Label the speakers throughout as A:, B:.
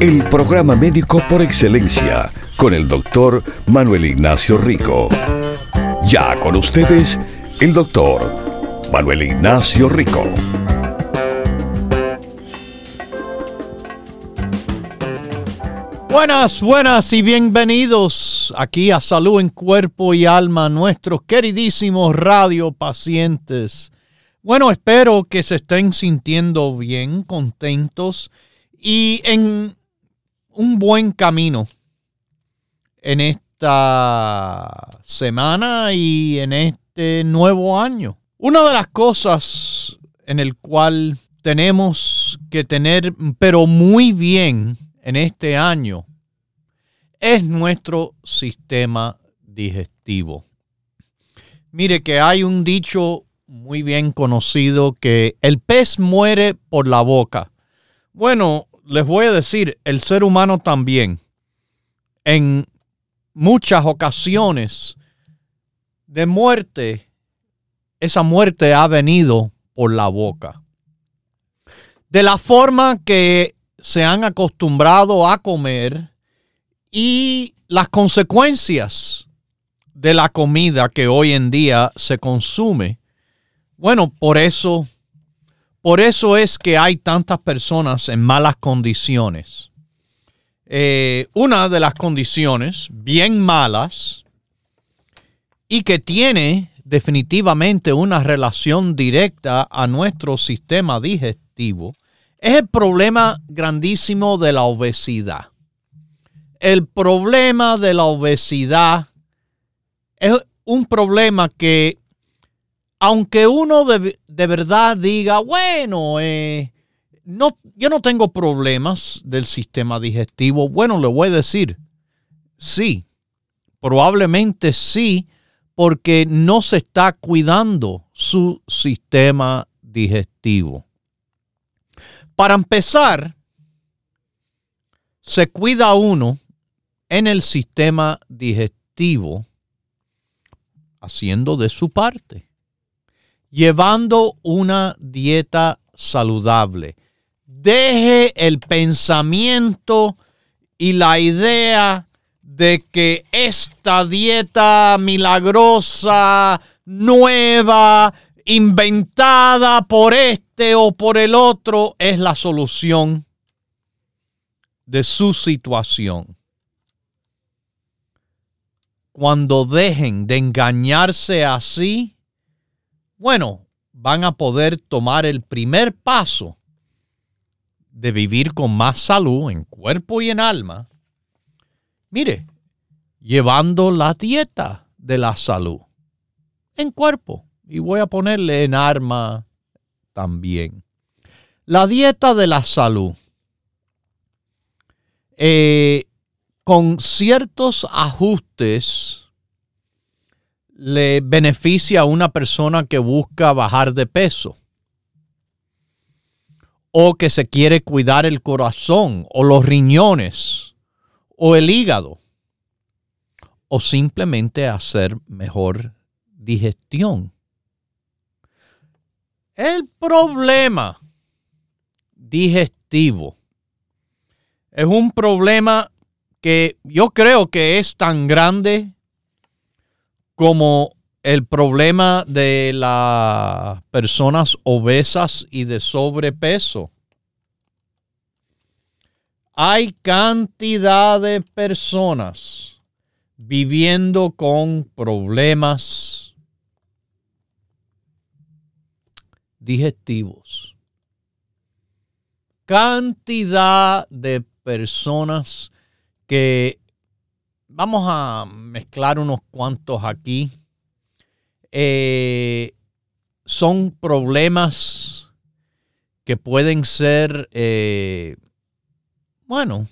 A: El programa médico por excelencia con el doctor Manuel Ignacio Rico. Ya con ustedes, el doctor Manuel Ignacio Rico.
B: Buenas, buenas y bienvenidos aquí a Salud en Cuerpo y Alma, nuestros queridísimos radio pacientes. Bueno, espero que se estén sintiendo bien, contentos y en un buen camino en esta semana y en este nuevo año. Una de las cosas en el cual tenemos que tener, pero muy bien, en este año es nuestro sistema digestivo. Mire que hay un dicho muy bien conocido que el pez muere por la boca. Bueno, les voy a decir, el ser humano también. En muchas ocasiones de muerte, esa muerte ha venido por la boca. De la forma que se han acostumbrado a comer y las consecuencias de la comida que hoy en día se consume. Bueno, por eso, por eso es que hay tantas personas en malas condiciones. Eh, una de las condiciones bien malas y que tiene definitivamente una relación directa a nuestro sistema digestivo es el problema grandísimo de la obesidad. El problema de la obesidad es un problema que, aunque uno de, verdad diga, bueno, eh, no, yo no tengo problemas del sistema digestivo, bueno, le voy a decir, sí, probablemente sí, porque no se está cuidando su sistema digestivo. Para empezar, se cuida uno en el sistema digestivo haciendo de su parte, llevando una dieta saludable. Deje el pensamiento y la idea de que esta dieta milagrosa, nueva, inventada por este o por el otro es la solución de su situación. Cuando dejen de engañarse así, bueno, van a poder tomar el primer paso de vivir con más salud en cuerpo y en alma. Mire, llevando la dieta de la salud en cuerpo y voy a ponerle en arma también. La dieta de la salud. Eh, con ciertos ajustes le beneficia a una persona que busca bajar de peso o que se quiere cuidar el corazón o los riñones o el hígado o simplemente hacer mejor digestión. El problema digestivo es un problema que yo creo que es tan grande como el problema de las personas obesas y de sobrepeso. Hay cantidad de personas viviendo con problemas digestivos. Cantidad de personas que vamos a mezclar unos cuantos aquí. Eh, son problemas que pueden ser, eh, bueno,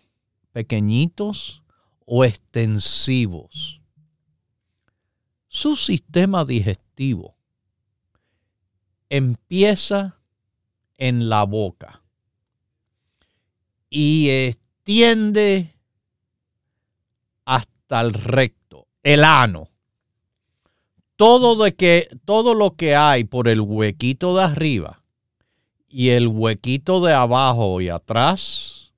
B: pequeñitos o extensivos. Su sistema digestivo empieza en la boca y extiende hasta el recto, el ano. Todo, de que, todo lo que hay por el huequito de arriba y el huequito de abajo y atrás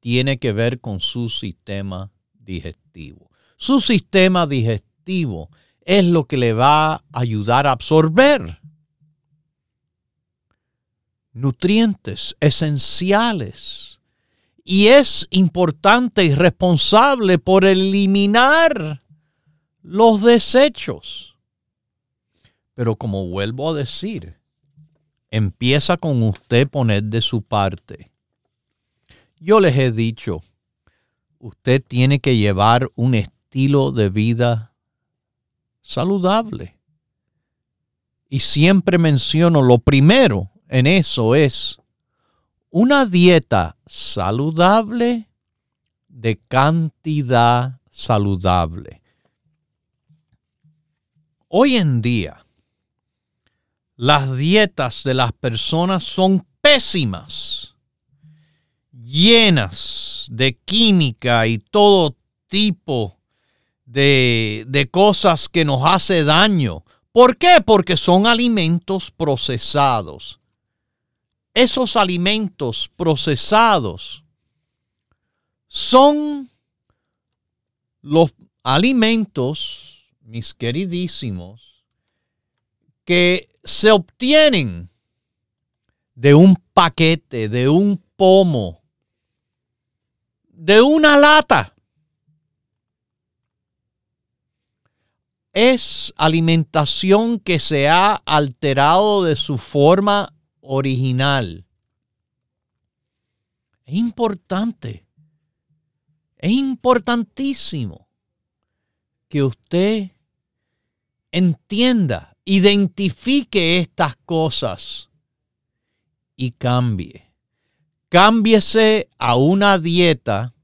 B: tiene que ver con su sistema digestivo. Su sistema digestivo es lo que le va a ayudar a absorber nutrientes esenciales. Y es importante y responsable por eliminar los desechos. Pero como vuelvo a decir, empieza con usted poner de su parte. Yo les he dicho, usted tiene que llevar un estilo de vida saludable. Y siempre menciono lo primero en eso es una dieta saludable de cantidad saludable. Hoy en día, las dietas de las personas son pésimas, llenas de química y todo tipo de, de cosas que nos hace daño. ¿Por qué? Porque son alimentos procesados esos alimentos procesados son los alimentos, mis queridísimos, que se obtienen de un paquete, de un pomo, de una lata. Es alimentación que se ha alterado de su forma original. Es importante, es importantísimo que usted entienda, identifique estas cosas y cambie. Cámbiese a una dieta,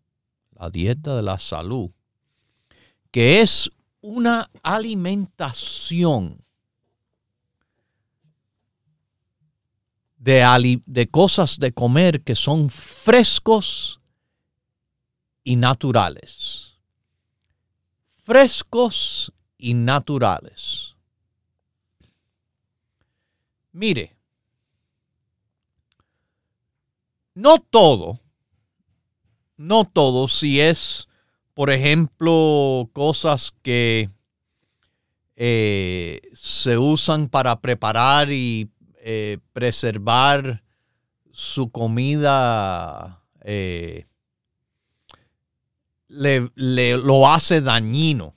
B: la dieta de la salud, que es una alimentación de, cosas de comer que son frescos y naturales. Frescos y naturales. Mire, no todo, no todo, si es, por ejemplo, cosas que eh, se usan para preparar y eh, preservar su comida eh, le, lo hace dañino.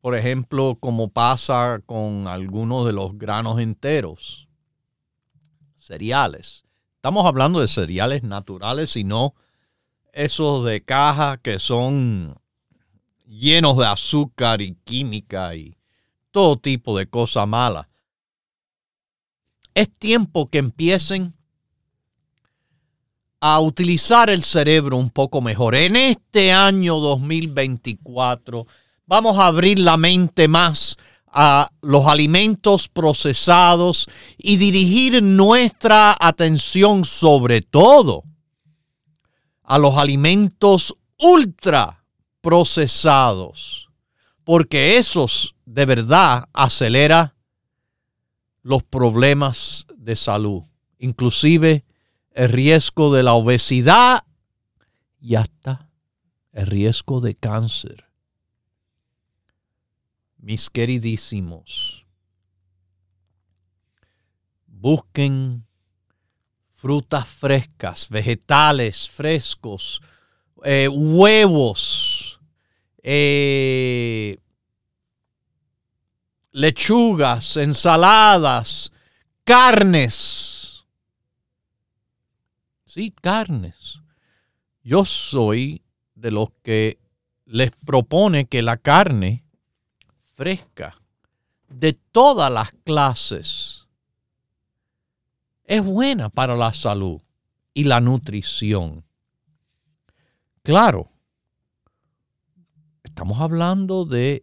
B: Por ejemplo, como pasa con algunos de los granos enteros, cereales. Estamos hablando de cereales naturales y no esos de caja que son llenos de azúcar y química y todo tipo de cosa mala. Es tiempo que empiecen a utilizar el cerebro un poco mejor. En este año 2024 vamos a abrir la mente más a los alimentos procesados y dirigir nuestra atención sobre todo a los alimentos ultra procesados, porque esos de verdad acelera los problemas de salud, inclusive el riesgo de la obesidad y hasta el riesgo de cáncer. Mis queridísimos, busquen frutas frescas, vegetales frescos, eh, huevos, eh, lechugas, ensaladas, carnes. Sí, carnes. Yo soy de los que les propone que la carne fresca de todas las clases es buena para la salud. y la nutrición. Claro, estamos hablando de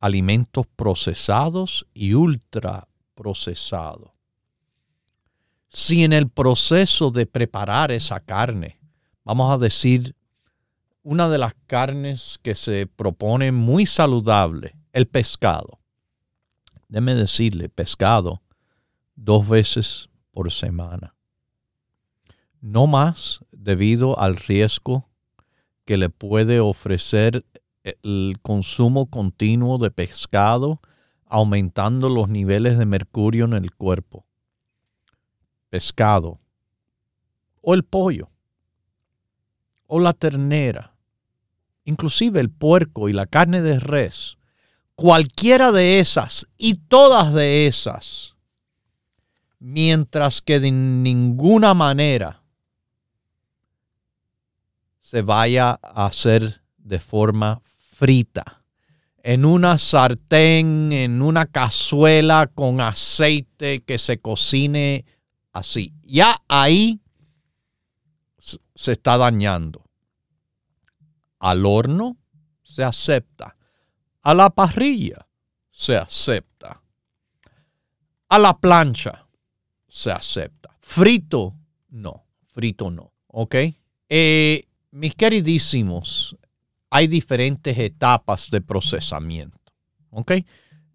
B: alimentos procesados y ultra procesados. Si en el proceso de preparar esa carne, vamos a decir, una de las carnes que se propone muy saludable, el pescado. Déme decirle, pescado dos veces por semana. No más debido al riesgo que le puede ofrecer el consumo continuo de pescado, aumentando los niveles de mercurio en el cuerpo. Pescado. O el pollo. O la ternera. Inclusive el puerco y la carne de res. Cualquiera de esas y todas de esas. Mientras que de ninguna manera se vaya a hacer de forma frita, en una sartén, en una cazuela con aceite que se cocine así. Ya ahí se está dañando. Al horno se acepta. A la parrilla se acepta. A la plancha se acepta. Frito, no. Frito no. ¿Ok? Eh, mis queridísimos, hay diferentes etapas de procesamiento. ¿Ok?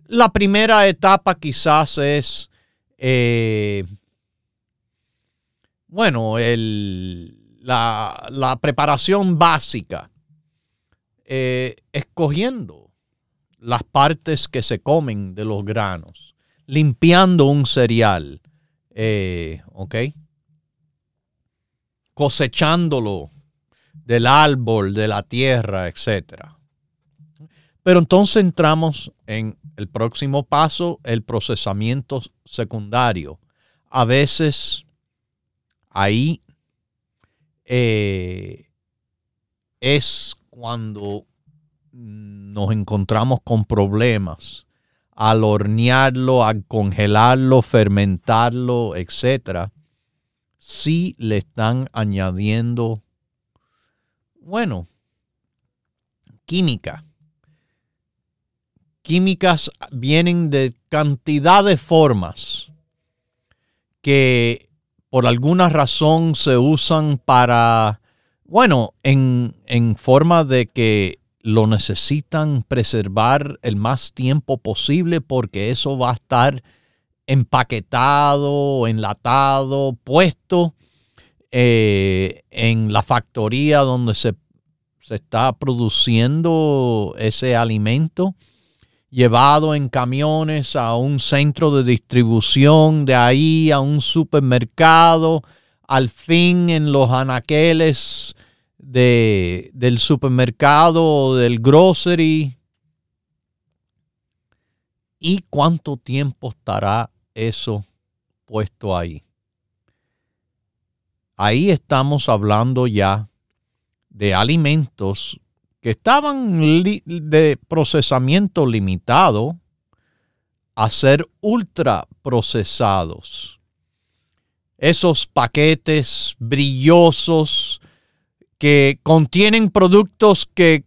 B: La primera etapa quizás es, eh, bueno, la, preparación básica, eh, escogiendo las partes que se comen de los granos, limpiando un cereal, eh, ¿ok? Cosechándolo del árbol, de la tierra, etc. Pero entonces entramos en el próximo paso, el procesamiento secundario. A veces ahí eh, es cuando nos encontramos con problemas al hornearlo, al congelarlo, fermentarlo, etc. Si le están añadiendo bueno, química. Químicas vienen de cantidad de formas que por alguna razón se usan para, bueno, en, en forma de que lo necesitan preservar el más tiempo posible porque eso va a estar empaquetado, enlatado, puesto eh, en la factoría donde se, está produciendo ese alimento, llevado en camiones a un centro de distribución, de ahí a un supermercado, al fin en los anaqueles de, del supermercado o del grocery. ¿Y cuánto tiempo estará eso puesto ahí? Ahí estamos hablando ya de alimentos que estaban de procesamiento limitado a ser ultra procesados. Esos paquetes brillosos que contienen productos que,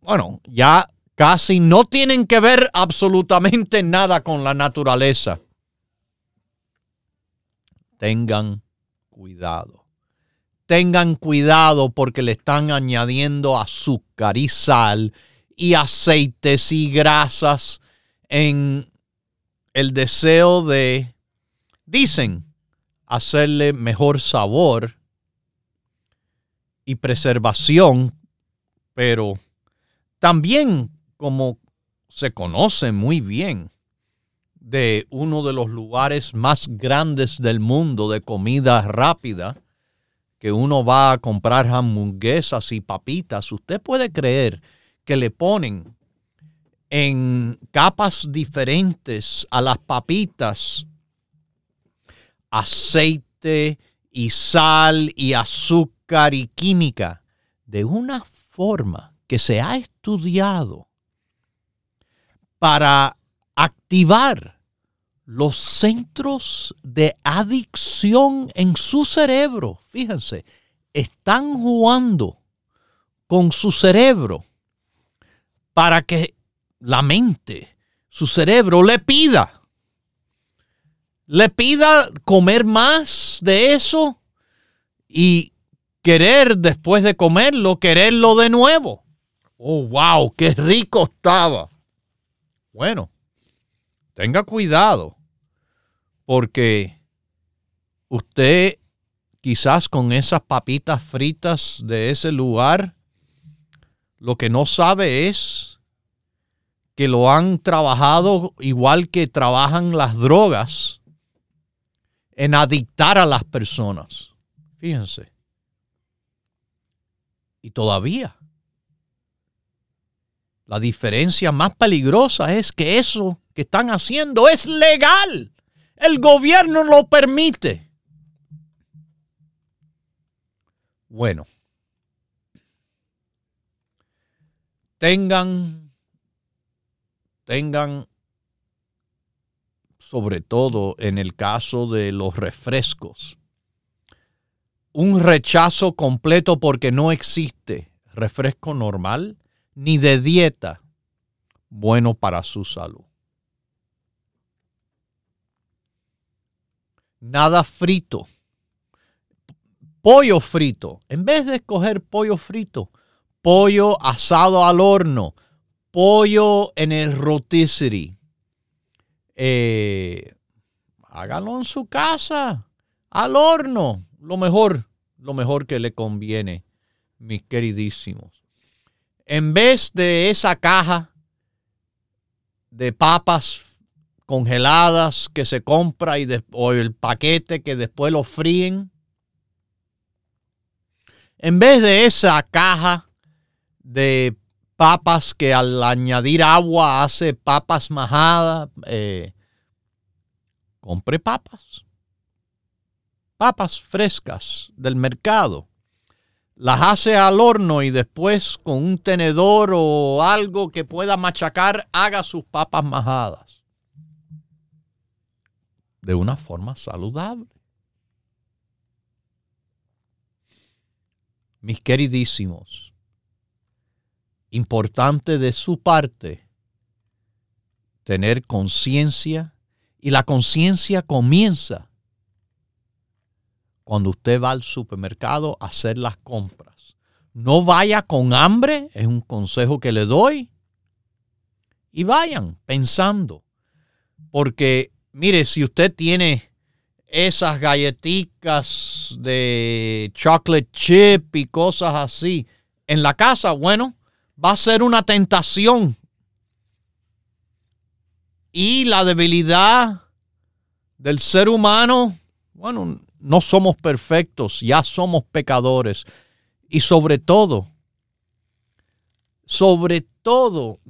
B: bueno, ya casi no tienen que ver absolutamente nada con la naturaleza. Tengan cuidado. Tengan cuidado porque le están añadiendo azúcar y sal y aceites y grasas en el deseo de, dicen, hacerle mejor sabor y preservación, pero también como se conoce muy bien, de uno de los lugares más grandes del mundo de comida rápida, que uno va a comprar hamburguesas y papitas, usted puede creer que le ponen en capas diferentes a las papitas aceite y sal y azúcar y química de una forma que se ha estudiado para activar los centros de adicción en su cerebro, fíjense, están jugando con su cerebro para que la mente, su cerebro, le pida, le pida comer más de eso y querer después de comerlo, quererlo de nuevo. Oh, wow, qué rico estaba. Bueno, tenga cuidado, porque usted quizás con esas papitas fritas de ese lugar, lo que no sabe es que lo han trabajado igual que trabajan las drogas en adictar a las personas. Fíjense. Y todavía la diferencia más peligrosa es que eso que están haciendo es legal. El gobierno lo permite. Bueno, tengan, tengan, sobre todo en el caso de los refrescos, un rechazo completo porque no existe refresco normal ni de dieta bueno para su salud. Nada frito. Pollo frito. En vez de escoger pollo frito, pollo asado al horno, pollo en el rotisserie. Eh, hágalo en su casa, al horno. Lo mejor, lo mejor que le conviene, mis queridísimos en vez de esa caja de papas congeladas que se compra y o el paquete que después lo fríen, en vez de esa caja de papas que al añadir agua hace papas majadas, eh, compre papas. Papas frescas del mercado las hace al horno y después con un tenedor o algo que pueda machacar, haga sus papas majadas. De una forma saludable. Mis queridísimos, importante de su parte tener conciencia y la conciencia comienza cuando usted va al supermercado a hacer las compras. No vaya con hambre, es un consejo que le doy. Y vayan pensando. Porque, mire, si usted tiene esas galletitas de chocolate chip y cosas así en la casa, bueno, va a ser una tentación. Y la debilidad del ser humano, bueno, no somos perfectos, ya somos pecadores. Y sobre todo, sobre todo,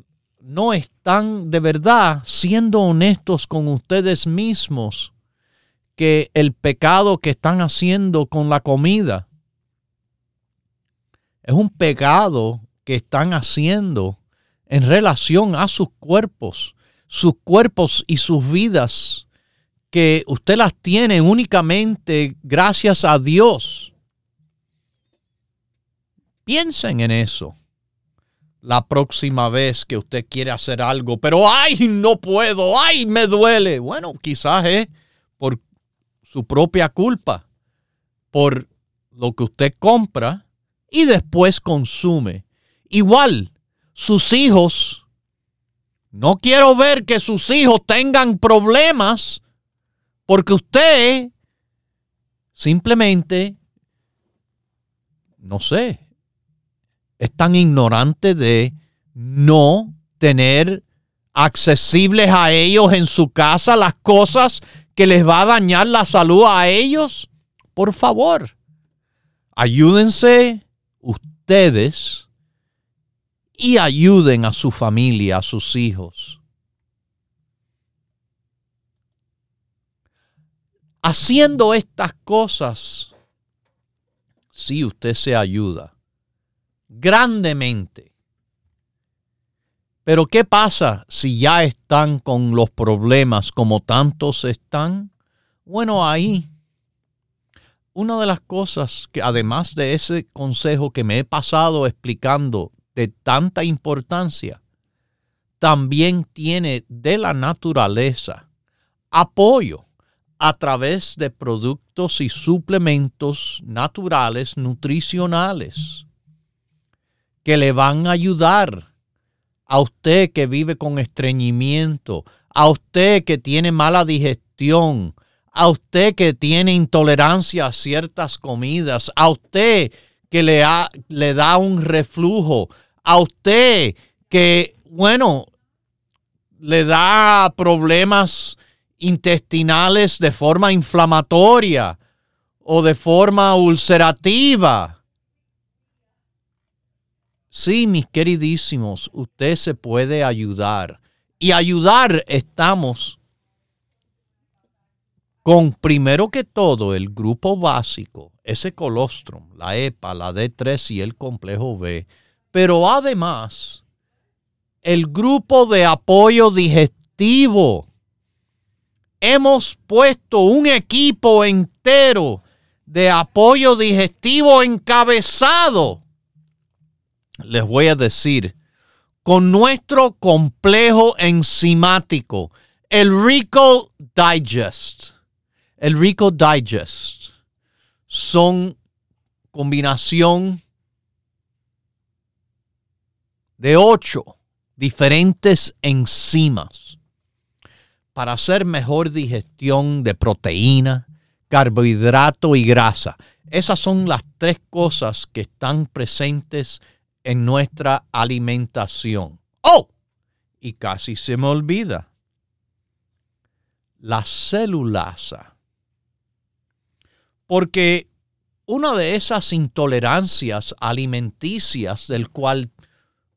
B: no están de verdad siendo honestos con ustedes mismos que el pecado que están haciendo con la comida es un pecado que están haciendo en relación a sus cuerpos, sus cuerpos y sus vidas que usted las tiene únicamente gracias a Dios. Piensen en eso la próxima vez que usted quiere hacer algo, pero ay, no puedo, ay, me duele. Bueno, quizás es por su propia culpa, por lo que usted compra y después consume. Igual, sus hijos, no quiero ver que sus hijos tengan problemas porque usted simplemente, no sé, es tan ignorante de no tener accesibles a ellos en su casa las cosas que les va a dañar la salud a ellos. Por favor, ayúdense ustedes y ayuden a su familia, a sus hijos. Haciendo estas cosas, si usted se ayuda grandemente. Pero ¿qué pasa si ya están con los problemas como tantos están? Bueno, ahí una de las cosas que además de ese consejo que me he pasado explicando de tanta importancia, también tiene de la naturaleza apoyo a través de productos y suplementos naturales nutricionales que le van a ayudar a usted que vive con estreñimiento, a usted que tiene mala digestión, a usted que tiene intolerancia a ciertas comidas, a usted que le, le da un reflujo, a usted que, bueno, le da problemas intestinales de forma inflamatoria o de forma ulcerativa. Sí, mis queridísimos, usted se puede ayudar. Y ayudar estamos con primero que todo el grupo básico, ese colostrum, la EPA, la D3 y el complejo B, pero además el grupo de apoyo digestivo. Hemos puesto un equipo entero de apoyo digestivo encabezado. Les voy a decir, con nuestro complejo enzimático, el Rico Digest el Rico Digest son combinación de ocho diferentes enzimas para hacer mejor digestión de proteína, carbohidrato y grasa. Esas son las tres cosas que están presentes en nuestra alimentación. ¡Oh! Y casi se me olvida. La celulasa porque una de esas intolerancias alimenticias del cual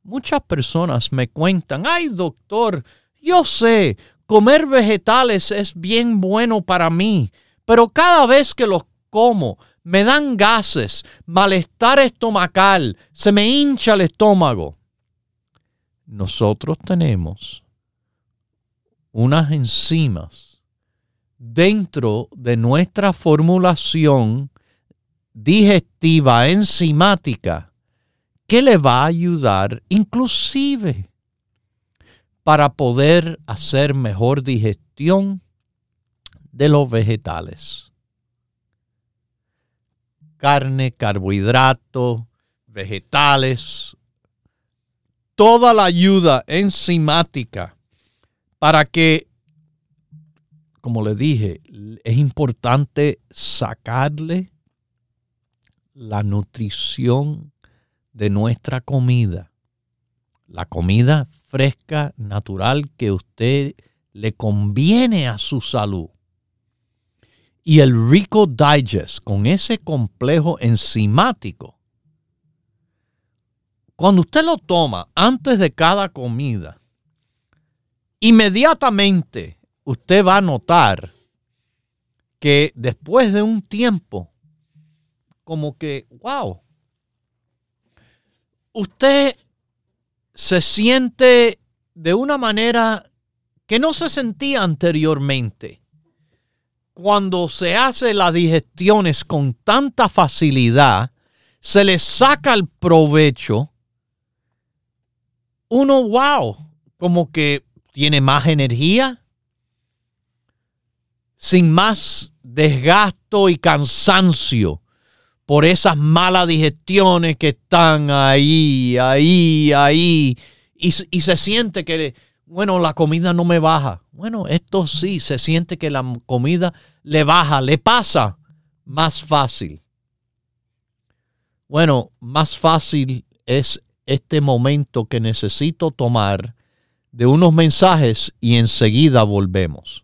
B: muchas personas me cuentan, ay doctor, yo sé, comer vegetales es bien bueno para mí, pero cada vez que los como me dan gases, malestar estomacal, se me hincha el estómago. Nosotros tenemos unas enzimas dentro de nuestra formulación digestiva enzimática que le va a ayudar inclusive para poder hacer mejor digestión de los vegetales. Carne, carbohidrato, vegetales, toda la ayuda enzimática para que como le dije, es importante sacarle la nutrición de nuestra comida. La comida fresca, natural que usted le conviene a su salud. Y el Rico Digest con ese complejo enzimático. Cuando usted lo toma antes de cada comida, inmediatamente usted va a notar que después de un tiempo, como que, wow, usted se siente de una manera que no se sentía anteriormente. Cuando se hace las digestiones con tanta facilidad, se le saca el provecho, uno, wow, como que tiene más energía, sin más desgasto y cansancio por esas malas digestiones que están ahí, ahí, ahí, y, y, se siente que, bueno, la comida no me baja. Bueno, esto sí, se siente que la comida le baja, le pasa más fácil. Bueno, más fácil es este momento que necesito tomar de unos mensajes y enseguida volvemos.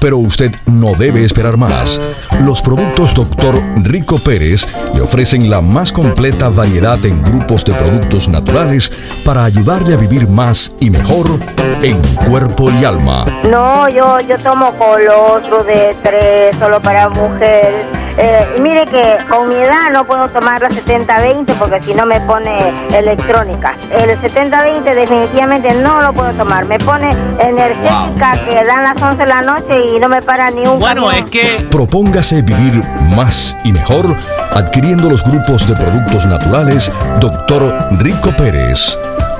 C: pero usted no debe esperar más. Los productos Dr. Rico Pérez le ofrecen la más completa variedad en grupos de productos naturales para ayudarle a vivir más y mejor en cuerpo y alma.
D: No, yo, yo tomo colostro de tres solo para mujeres eh, mire que con mi edad no puedo tomar la 70-20 porque si no me pone electrónica. El 70-20 definitivamente no lo puedo tomar. Me pone energética que dan las 11 de la noche y no me para ni un
B: Bueno, es que...
C: Propóngase vivir más y mejor adquiriendo los grupos de productos naturales Dr. Rico Pérez.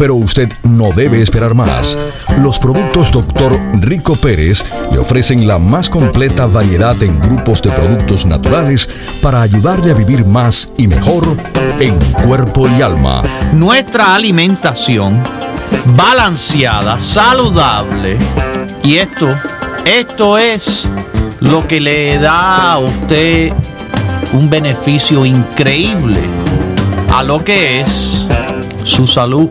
C: pero usted no debe esperar más. Los productos Dr. Rico Pérez le ofrecen la más completa variedad en grupos de productos naturales para ayudarle a vivir más y mejor en cuerpo y alma.
B: Nuestra alimentación balanceada, saludable, y esto, esto es lo que le da a usted un beneficio increíble a lo que es su salud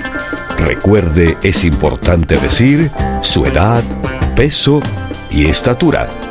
C: Recuerde, es importante decir su edad, peso y estatura.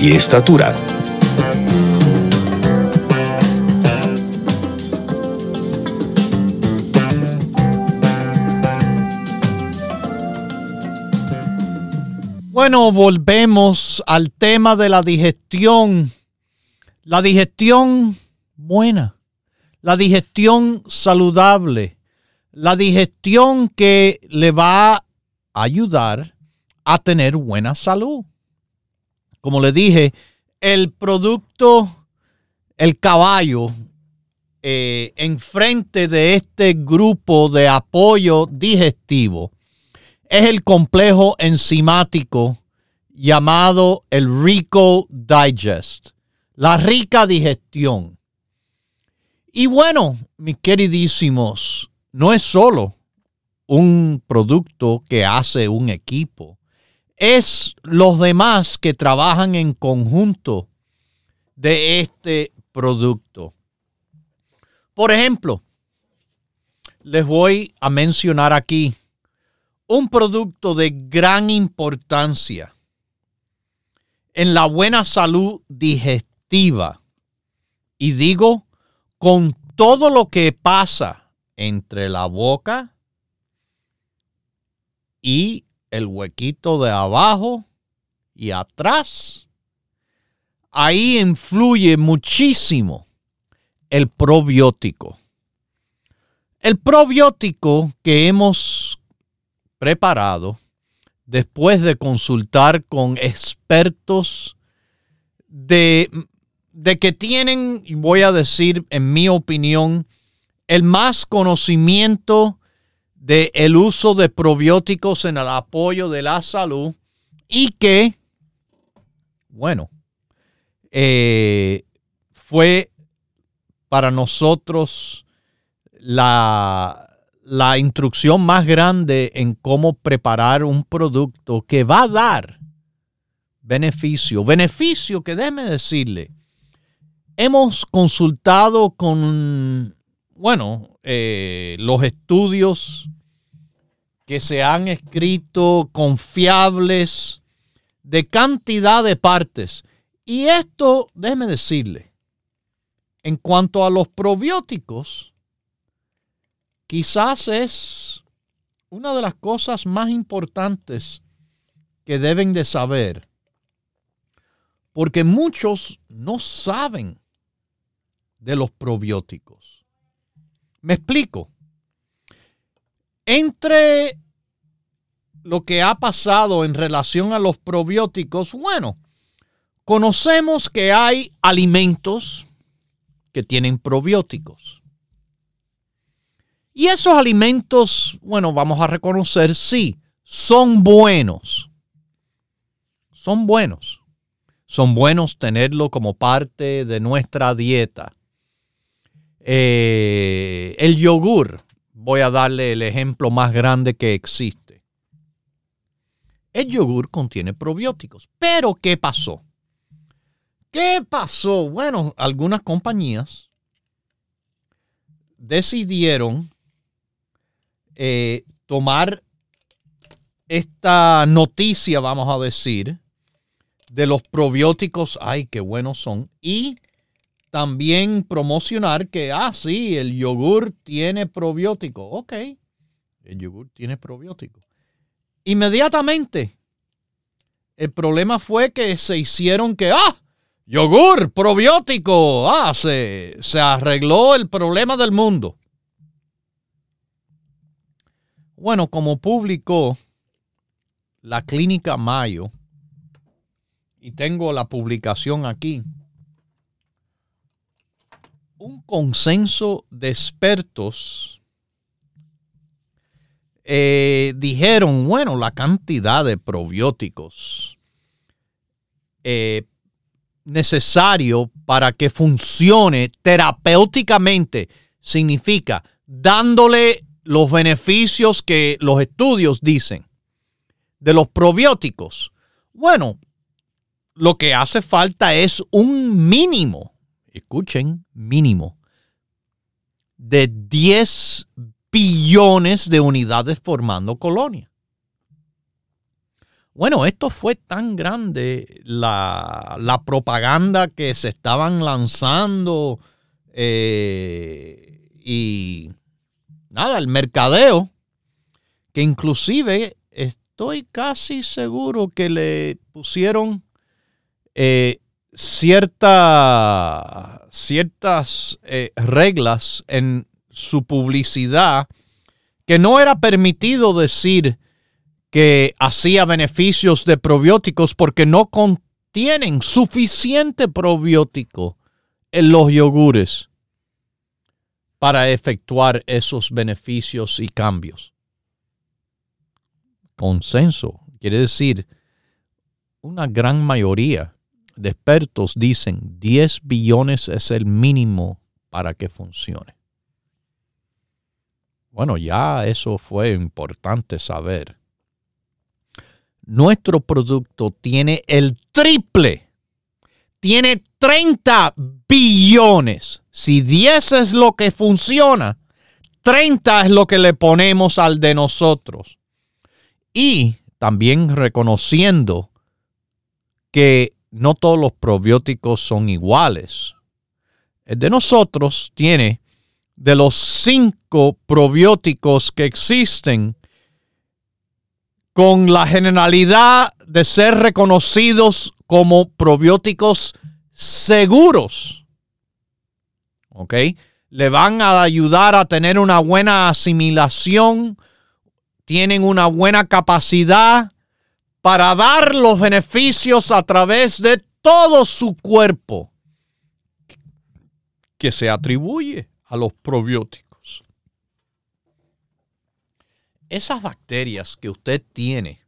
A: estatura.
B: Bueno, volvemos al tema de la digestión. La digestión buena, la digestión saludable, la digestión que le va a ayudar a tener buena salud. Como le dije, el producto, el caballo, eh, enfrente de este grupo de apoyo digestivo es el complejo enzimático llamado el Rico Digest, la rica digestión. Y bueno, mis queridísimos, no es solo un producto que hace un equipo, es los demás que trabajan en conjunto de este producto. Por ejemplo, les voy a mencionar aquí un producto de gran importancia en la buena salud digestiva. Y digo, con todo lo que pasa entre la boca y el huequito de abajo y atrás, ahí influye muchísimo el probiótico. El probiótico que hemos preparado después de consultar con expertos de, de que tienen, voy a decir en mi opinión, el más conocimiento del el uso de probióticos en el apoyo de la salud y que, bueno, eh, fue para nosotros la, la instrucción más grande en cómo preparar un producto que va a dar beneficio. Beneficio que déjeme decirle, hemos consultado con, bueno, eh, los estudios que se han escrito confiables de cantidad de partes. Y esto, déjeme decirle, en cuanto a los probióticos, quizás es una de las cosas más importantes que deben de saber, porque muchos no saben de los probióticos. Me explico. Entre lo que ha pasado en relación a los probióticos, bueno, conocemos que hay alimentos que tienen probióticos. Y esos alimentos, bueno, vamos a reconocer, sí, son buenos. Son buenos. Son buenos tenerlo como parte de nuestra dieta. Eh, el yogur, voy a darle el ejemplo más grande que existe. El yogur contiene probióticos. Pero, ¿qué pasó? ¿Qué pasó? Bueno, algunas compañías decidieron eh, tomar esta noticia, vamos a decir, de los probióticos, ay, qué buenos son, y también promocionar que, ah, sí, el yogur tiene probiótico. Ok, el yogur tiene probiótico. Inmediatamente, el problema fue que se hicieron que, ah, yogur, probiótico, ah, se, se arregló el problema del mundo. Bueno, como publicó la clínica Mayo, y tengo la publicación aquí, un consenso de expertos eh, dijeron, bueno, la cantidad de probióticos eh, necesario para que funcione terapéuticamente significa dándole los beneficios que los estudios dicen de los probióticos. Bueno, lo que hace falta es un mínimo, escuchen, mínimo, de 10 billones de unidades formando colonia. Bueno, esto fue tan grande la, propaganda que se estaban lanzando eh, y nada, el mercadeo, que inclusive estoy casi seguro que le pusieron eh, ciertas eh, reglas en su publicidad que no era permitido decir que hacía beneficios de probióticos porque no contienen suficiente probiótico en los yogures para efectuar esos beneficios y cambios. Consenso quiere decir una gran mayoría de expertos dicen 10 billones es el mínimo para que funcione. Bueno, ya eso fue importante saber nuestro producto tiene el triple. Tiene 30 billones. Si 10 es lo que funciona, 30 es lo que le ponemos al de nosotros. Y también reconociendo que no todos los probióticos son iguales. El de nosotros tiene de los cinco probióticos que existen, con la generalidad de ser reconocidos como probióticos seguros. ¿Ok? Le van a ayudar a tener una buena asimilación, tienen una buena capacidad para dar los beneficios a través de todo su cuerpo que se atribuye a los probióticos. Esas bacterias que usted tiene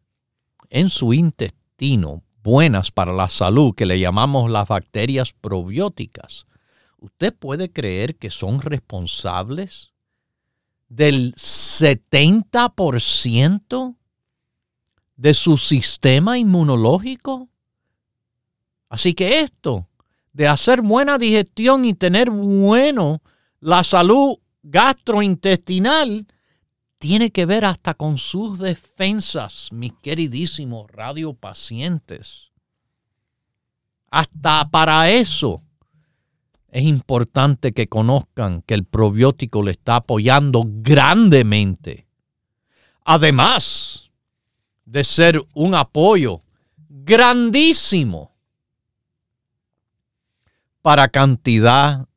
B: en su intestino, buenas para la salud, que le llamamos las bacterias probióticas, ¿usted puede creer que son responsables del 70% de su sistema inmunológico? Así que esto de hacer buena digestión y tener bueno la salud gastrointestinal tiene que ver hasta con sus defensas, mis queridísimos radiopacientes. Hasta para eso es importante que conozcan que el probiótico le está apoyando grandemente. Además de ser un apoyo grandísimo para cantidad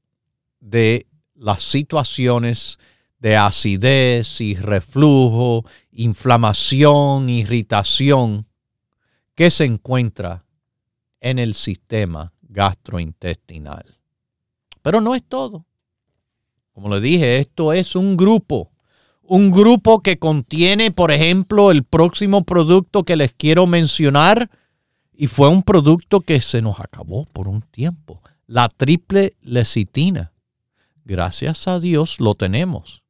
B: de las situaciones de acidez y reflujo, inflamación, irritación que se encuentra en el sistema gastrointestinal. Pero no es todo. Como le dije, esto es un grupo. Un grupo que contiene, por ejemplo, el próximo producto que les quiero mencionar, y fue un producto que se nos acabó por un tiempo, la triple lecitina. Gracias a Dios lo tenemos.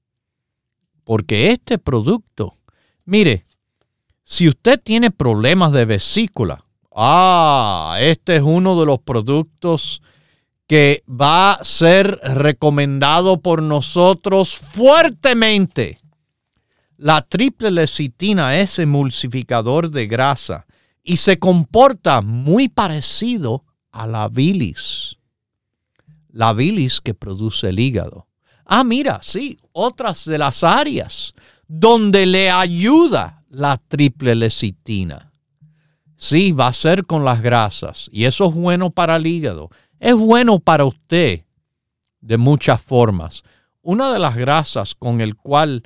B: Porque este producto, mire, si usted tiene problemas de vesícula, ah, este es uno de los productos que va a ser recomendado por nosotros fuertemente. La triple lecitina es emulsificador de grasa y se comporta muy parecido a la bilis. La bilis que produce el hígado. Ah, mira, sí, otras de las áreas donde le ayuda la triple lecitina. Sí, va a ser con las grasas y eso es bueno para el hígado. Es bueno para usted de muchas formas. Una de las grasas con el cual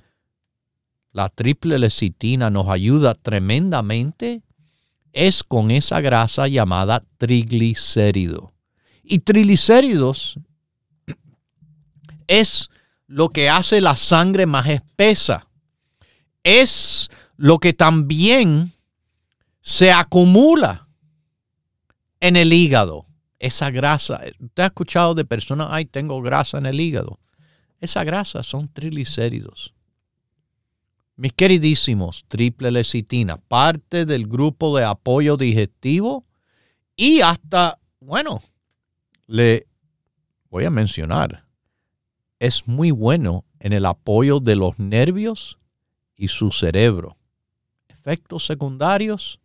B: la triple lecitina nos ayuda tremendamente es con esa grasa llamada triglicérido. Y triglicéridos es lo que hace la sangre más espesa. Es lo que también se acumula en el hígado. Esa grasa, usted ha escuchado de personas, ay, tengo grasa en el hígado. Esa grasa son triglicéridos. Mis queridísimos, triple lecitina, parte del grupo de apoyo digestivo y hasta, bueno, le voy a mencionar, es muy bueno en el apoyo de los nervios y su cerebro. Efectos secundarios,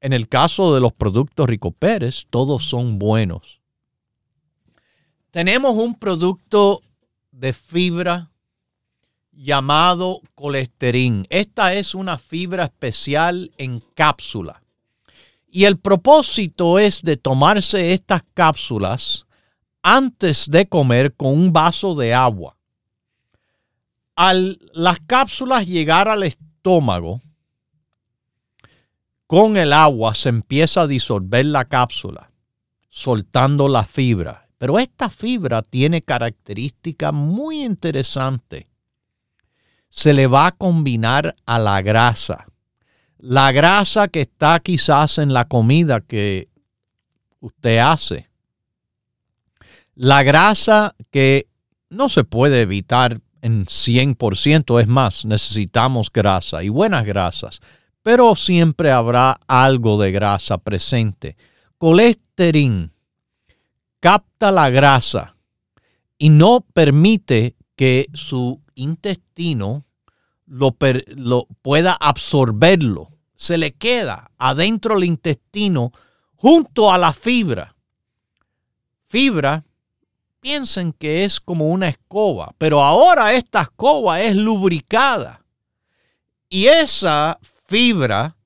B: en el caso de los productos Rico Pérez, todos son buenos. Tenemos un producto de fibra llamado colesterín. Esta es una fibra especial en cápsula. Y el propósito es de tomarse estas cápsulas antes de comer con un vaso de agua. Al las cápsulas llegar al estómago, con el agua se empieza a disolver la cápsula, soltando la fibra. Pero esta fibra tiene características muy interesantes. Se le va a combinar a la grasa. La grasa que está quizás en la comida que usted hace la grasa que no se puede evitar en 100%, es más, necesitamos grasa y buenas grasas, pero siempre habrá algo de grasa presente. Colesterol capta la grasa y no permite que su intestino lo, lo, pueda absorberlo. Se le queda adentro del intestino junto a la fibra. Fibra piensen que es como una escoba, pero ahora esta escoba es lubricada. Y esa fibra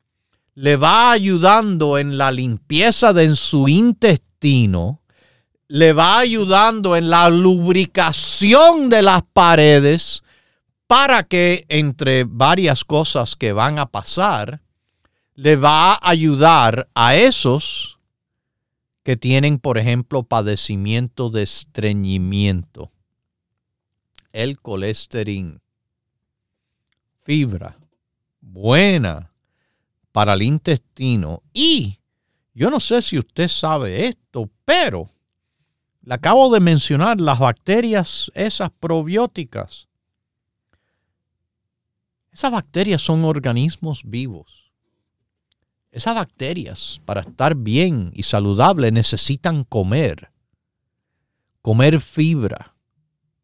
B: le va ayudando en la limpieza de su intestino, le va ayudando en la lubricación de las paredes para que entre varias cosas que van a pasar, le va a ayudar a esos que tienen, por ejemplo, padecimiento de estreñimiento, el colesterol, fibra, buena para el intestino. Y yo no sé si usted sabe esto, pero le acabo de mencionar las bacterias, esas probióticas. Esas bacterias son organismos vivos esas bacterias, para estar bien y saludable, necesitan comer. Comer fibra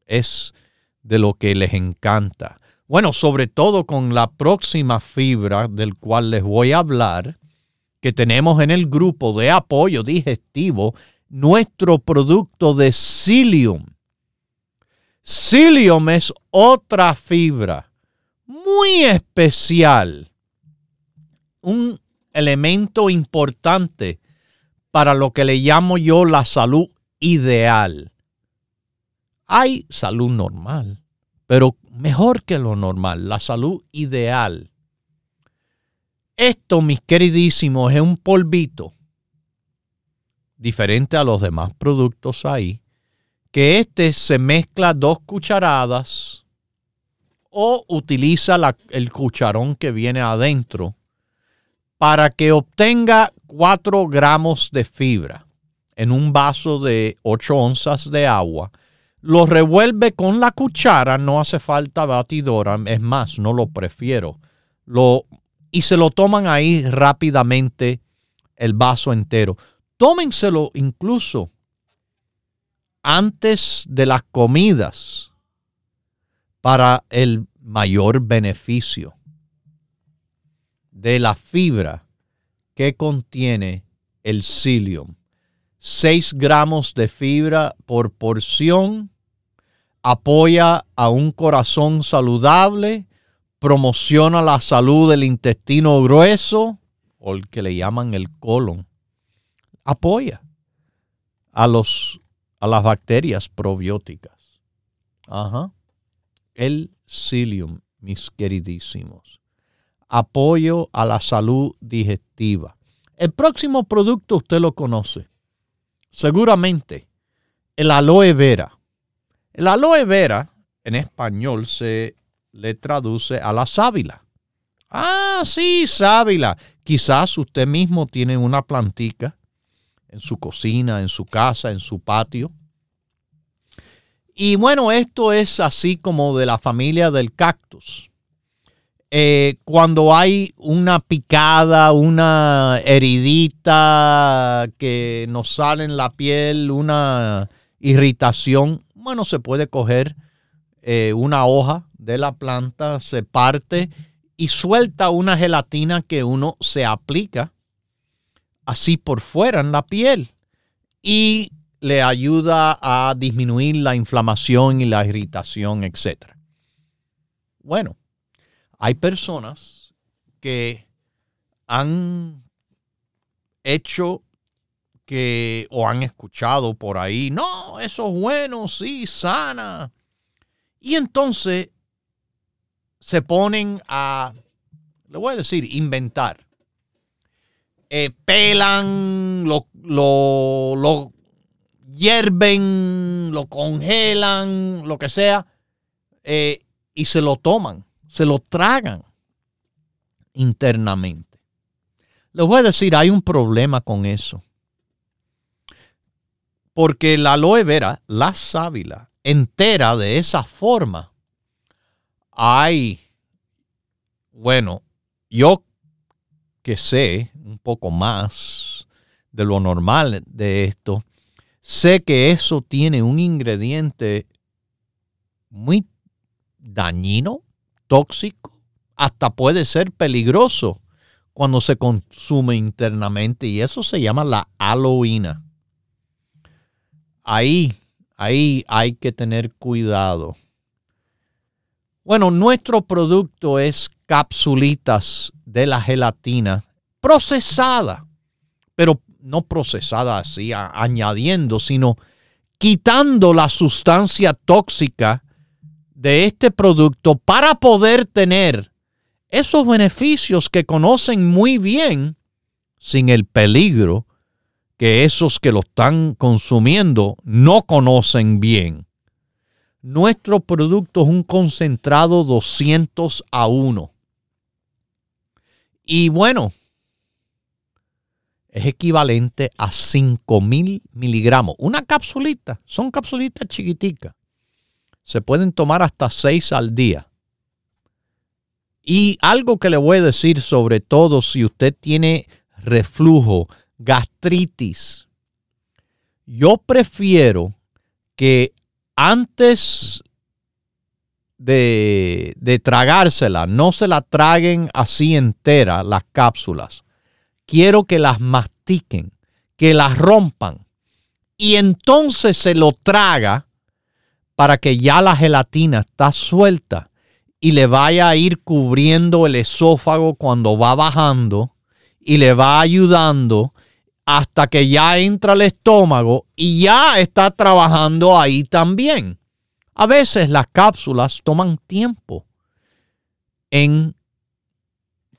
B: es de lo que les encanta. Bueno, sobre todo con la próxima fibra del cual les voy a hablar, que tenemos en el grupo de apoyo digestivo, nuestro producto de psyllium. Psyllium es otra fibra muy especial. Un elemento importante para lo que le llamo yo la salud ideal. Hay salud normal, pero mejor que lo normal, la salud ideal. Esto, mis queridísimos, es un polvito diferente a los demás productos ahí, que este se mezcla dos cucharadas o utiliza el cucharón que viene adentro para que obtenga 4 gramos de fibra en un vaso de 8 onzas de agua. Lo revuelve con la cuchara, no hace falta batidora, es más, no lo prefiero. Lo, y se lo toman ahí rápidamente el vaso entero. Tómenselo incluso antes de las comidas para el mayor beneficio de la fibra que contiene el psyllium. 6 gramos de fibra por porción apoya a un corazón saludable, promociona la salud del intestino grueso o el que le llaman el colon. Apoya a, los, a las bacterias probióticas. Ajá. El psyllium, mis queridísimos apoyo a la salud digestiva. El próximo producto usted lo conoce. Seguramente el aloe vera. El aloe vera en español se le traduce a la sábila. Ah, sí, sábila. Quizás usted mismo tiene una plantica en su cocina, en su casa, en su patio. Y bueno, esto es así como de la familia del cactus. Eh, cuando hay una picada, una heridita que nos sale en la piel, una irritación, bueno, se puede coger eh, una hoja de la planta, se parte y suelta una gelatina que uno se aplica así por fuera en la piel y le ayuda a disminuir la inflamación y la irritación, etc. Bueno, hay personas que han hecho que o han escuchado por ahí, no, eso es bueno, sí, sana. Y entonces se ponen a, le voy a decir, inventar. Eh, pelan, lo, lo, lo hierven, lo congelan, lo que sea, eh, y se lo toman, se lo tragan internamente. Les voy a decir, hay un problema con eso. Porque la aloe vera, la sábila, entera de esa forma, hay, bueno, yo que sé un poco más de lo normal de esto, sé que eso tiene un ingrediente muy dañino, tóxico, hasta puede ser peligroso cuando se consume internamente y eso se llama la aloína. Ahí, ahí hay que tener cuidado. Bueno, nuestro producto es capsulitas de la gelatina procesada, pero no procesada así, añadiendo, sino quitando la sustancia tóxica de este producto para poder tener esos beneficios que conocen muy bien sin el peligro que esos que lo están consumiendo no conocen bien. Nuestro producto es un concentrado 200 a 1. Y bueno, es equivalente a 5000 miligramos. Una capsulita, son capsulitas chiquiticas. Se pueden tomar hasta 6 al día. Y algo que le voy a decir sobre todo si usted tiene reflujo, gastritis, yo prefiero que antes de, de, tragársela, no se la traguen así entera las cápsulas quiero que las mastiquen, que las rompan y entonces se lo traga para que ya la gelatina está suelta y le vaya a ir cubriendo el esófago cuando va bajando y le va ayudando hasta que ya entra al estómago y ya está trabajando ahí también. A veces las cápsulas toman tiempo en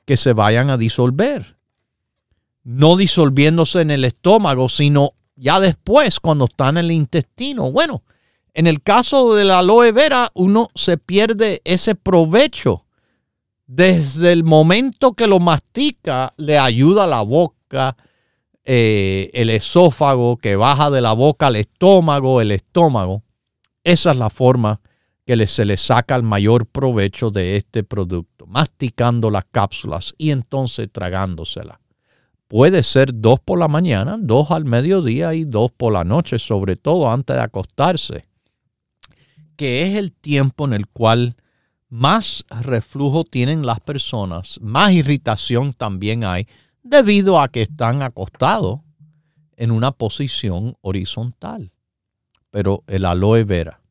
B: que se vayan a disolver no disolviéndose en el estómago, sino ya después cuando está en el intestino. Bueno, en el caso de la aloe vera, uno se pierde ese provecho. Desde el momento que lo mastica, le ayuda la boca, eh, el esófago, que baja de la boca al estómago, el estómago. Esa es la forma que se le saca el mayor provecho de este producto, masticando las cápsulas y entonces tragándoselas puede ser dos por la mañana, dos al mediodía y dos por la noche, sobre todo antes de acostarse, que es el tiempo en el cual más reflujo tienen las personas, más irritación también hay, debido a que están acostados en una posición horizontal. Pero el aloe vera,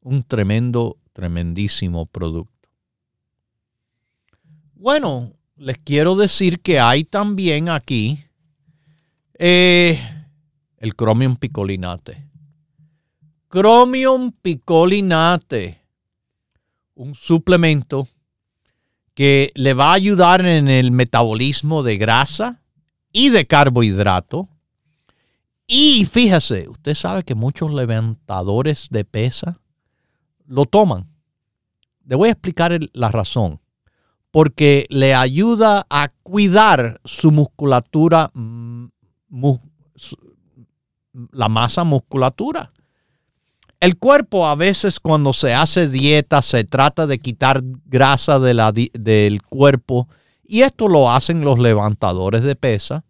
B: un tremendo, tremendísimo producto. Bueno, les quiero decir que hay también aquí eh, el Chromium picolinate. Chromium picolinate, un suplemento que le va a ayudar en el metabolismo de grasa y de carbohidrato. Y fíjese, usted sabe que muchos levantadores de pesa lo toman. Le voy a explicar la razón porque le ayuda a cuidar su musculatura la masa musculatura. El cuerpo a veces cuando se hace dieta se trata de quitar grasa del cuerpo y esto lo hacen los levantadores de pesa.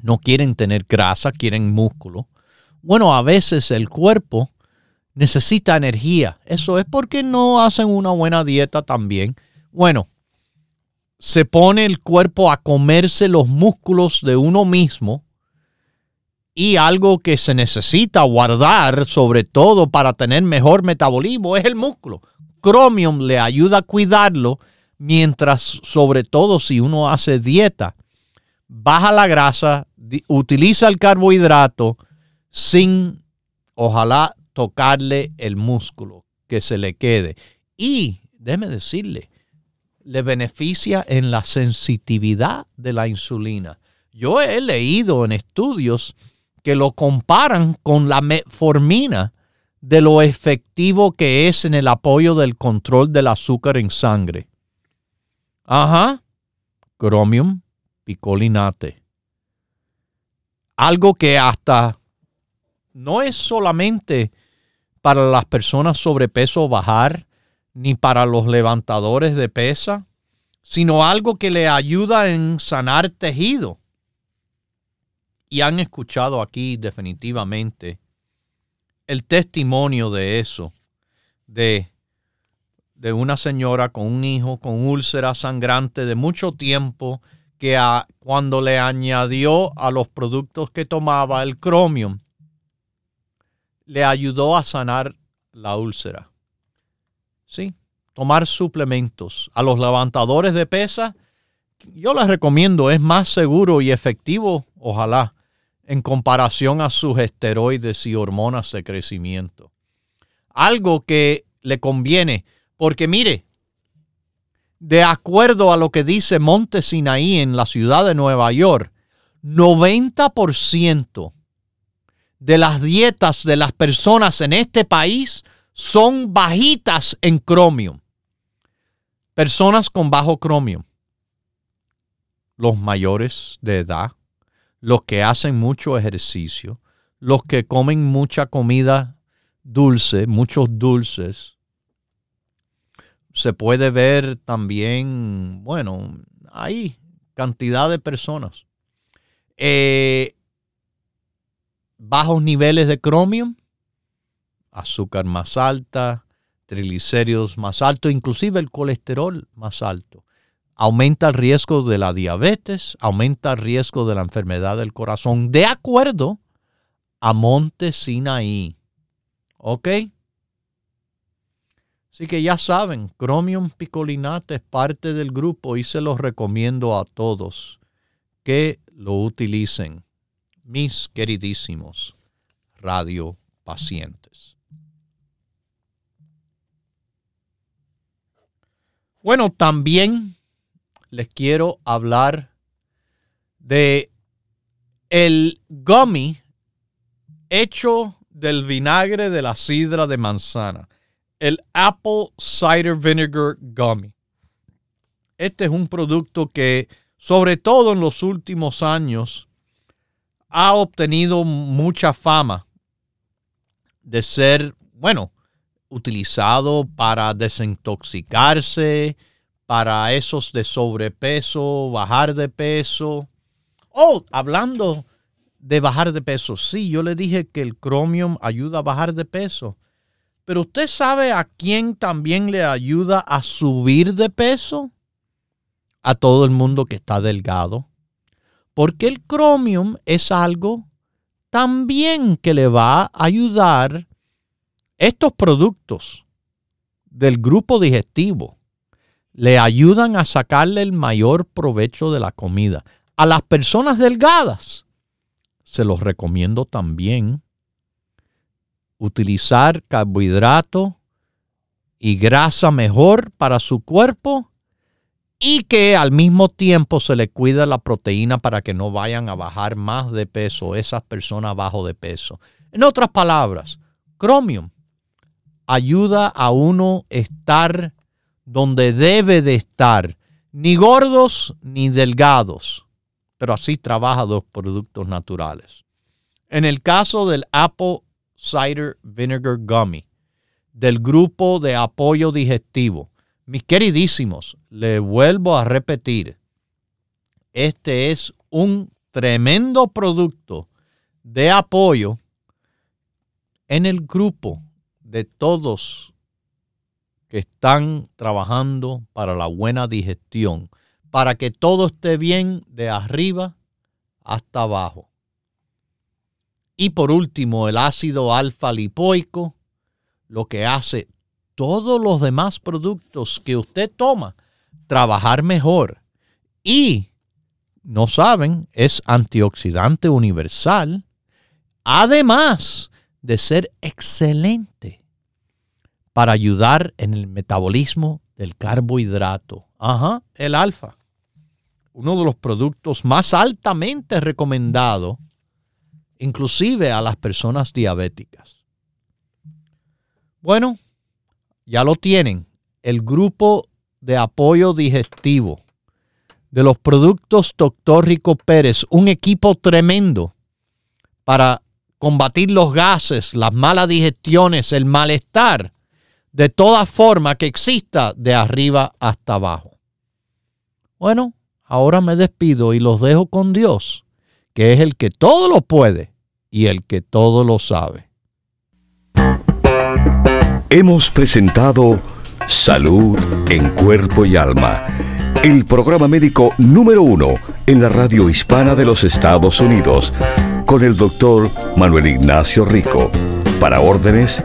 B: No quieren tener grasa, quieren músculo. Bueno, a veces el cuerpo necesita energía. Eso es porque no hacen una buena dieta también. Bueno, se pone el cuerpo a comerse los músculos de uno mismo y algo que se necesita guardar, sobre todo para tener mejor metabolismo, es el músculo. Chromium le ayuda a cuidarlo mientras, sobre todo si uno hace dieta, baja la grasa, utiliza el carbohidrato sin, ojalá, tocarle el músculo, que se le quede. Y, déjeme decirle, le beneficia en la sensitividad de la insulina. Yo he leído en estudios que lo comparan con la metformina de lo efectivo que es en el apoyo del control del azúcar en sangre. Ajá, chromium picolinate. Algo que hasta no es solamente para las personas sobrepeso bajar, ni para los levantadores de pesa, sino algo que le ayuda en sanar tejido y han escuchado aquí definitivamente el testimonio de eso, de, de una señora con un hijo con úlcera sangrante de mucho tiempo que cuando le añadió a los productos que tomaba el cromium, le ayudó a sanar la úlcera. Sí, tomar suplementos. A los levantadores de pesa, yo les recomiendo, es más seguro y efectivo, ojalá, en comparación a sus esteroides y hormonas de crecimiento. Algo que le conviene, porque mire, de acuerdo a lo que dice Monte Sinaí en la ciudad de Nueva York, 90% de las dietas de las personas en este país son bajitas en cromium. Personas con bajo cromium. Los mayores de edad, los que hacen mucho ejercicio, los que comen mucha comida dulce, muchos dulces. Se puede ver también, bueno, hay cantidad de personas. Eh, bajos niveles de cromium, azúcar más alta, triglicéridos más alto, inclusive el colesterol más alto aumenta el riesgo de la diabetes, aumenta el riesgo de la enfermedad del corazón, de acuerdo a Monte Sinaí. ¿Ok? Así que ya saben, Chromium picolinate es parte del grupo y se los recomiendo a todos que lo utilicen, mis queridísimos radio pacientes. Bueno, también les quiero hablar de el gummy hecho del vinagre de la sidra de manzana, el Apple Cider Vinegar Gummy. Este es un producto que, sobre todo en los últimos años, ha obtenido mucha fama de ser, bueno, utilizado para desintoxicarse, para esos de sobrepeso, bajar de peso. Oh, hablando de bajar de peso, sí, yo le dije que el Chromium ayuda a bajar de peso. Pero usted sabe a quién también le ayuda a subir de peso? A todo el mundo que está delgado. Porque el Chromium es algo también que le va a ayudar estos productos del grupo digestivo le ayudan a sacarle el mayor provecho de la comida. A las personas delgadas, se los recomiendo también utilizar carbohidrato y grasa mejor para su cuerpo y que al mismo tiempo se le cuida la proteína para que no vayan a bajar más de peso esas personas bajo de peso. En otras palabras, Chromium ayuda a uno estar donde debe de estar, ni gordos ni delgados, pero así trabaja los productos naturales. En el caso del Apple Cider Vinegar Gummy, del grupo de apoyo digestivo, mis queridísimos, le vuelvo a repetir, este es un tremendo producto de apoyo en el grupo de todos que están trabajando para la buena digestión, para que todo esté bien de arriba hasta abajo. Y por último, el ácido alfa lipoico, lo que hace todos los demás productos que usted toma trabajar mejor. Y, no saben, es antioxidante universal, además de ser excelente para ayudar en el metabolismo del carbohidrato. Ajá, el alfa. Uno de los productos más altamente recomendados, inclusive a las personas diabéticas. Bueno, ya lo tienen. El grupo de apoyo digestivo de los productos Dr. Rico Pérez, un equipo tremendo para combatir los gases, las malas digestiones, el malestar, de toda forma que exista de arriba hasta abajo. Bueno, ahora me despido y los dejo con Dios, que es el que todo lo puede y el que todo lo sabe.
A: Hemos presentado Salud en Cuerpo y Alma, el programa médico número uno en la radio hispana de los Estados Unidos, con el doctor Manuel Ignacio Rico. Para órdenes,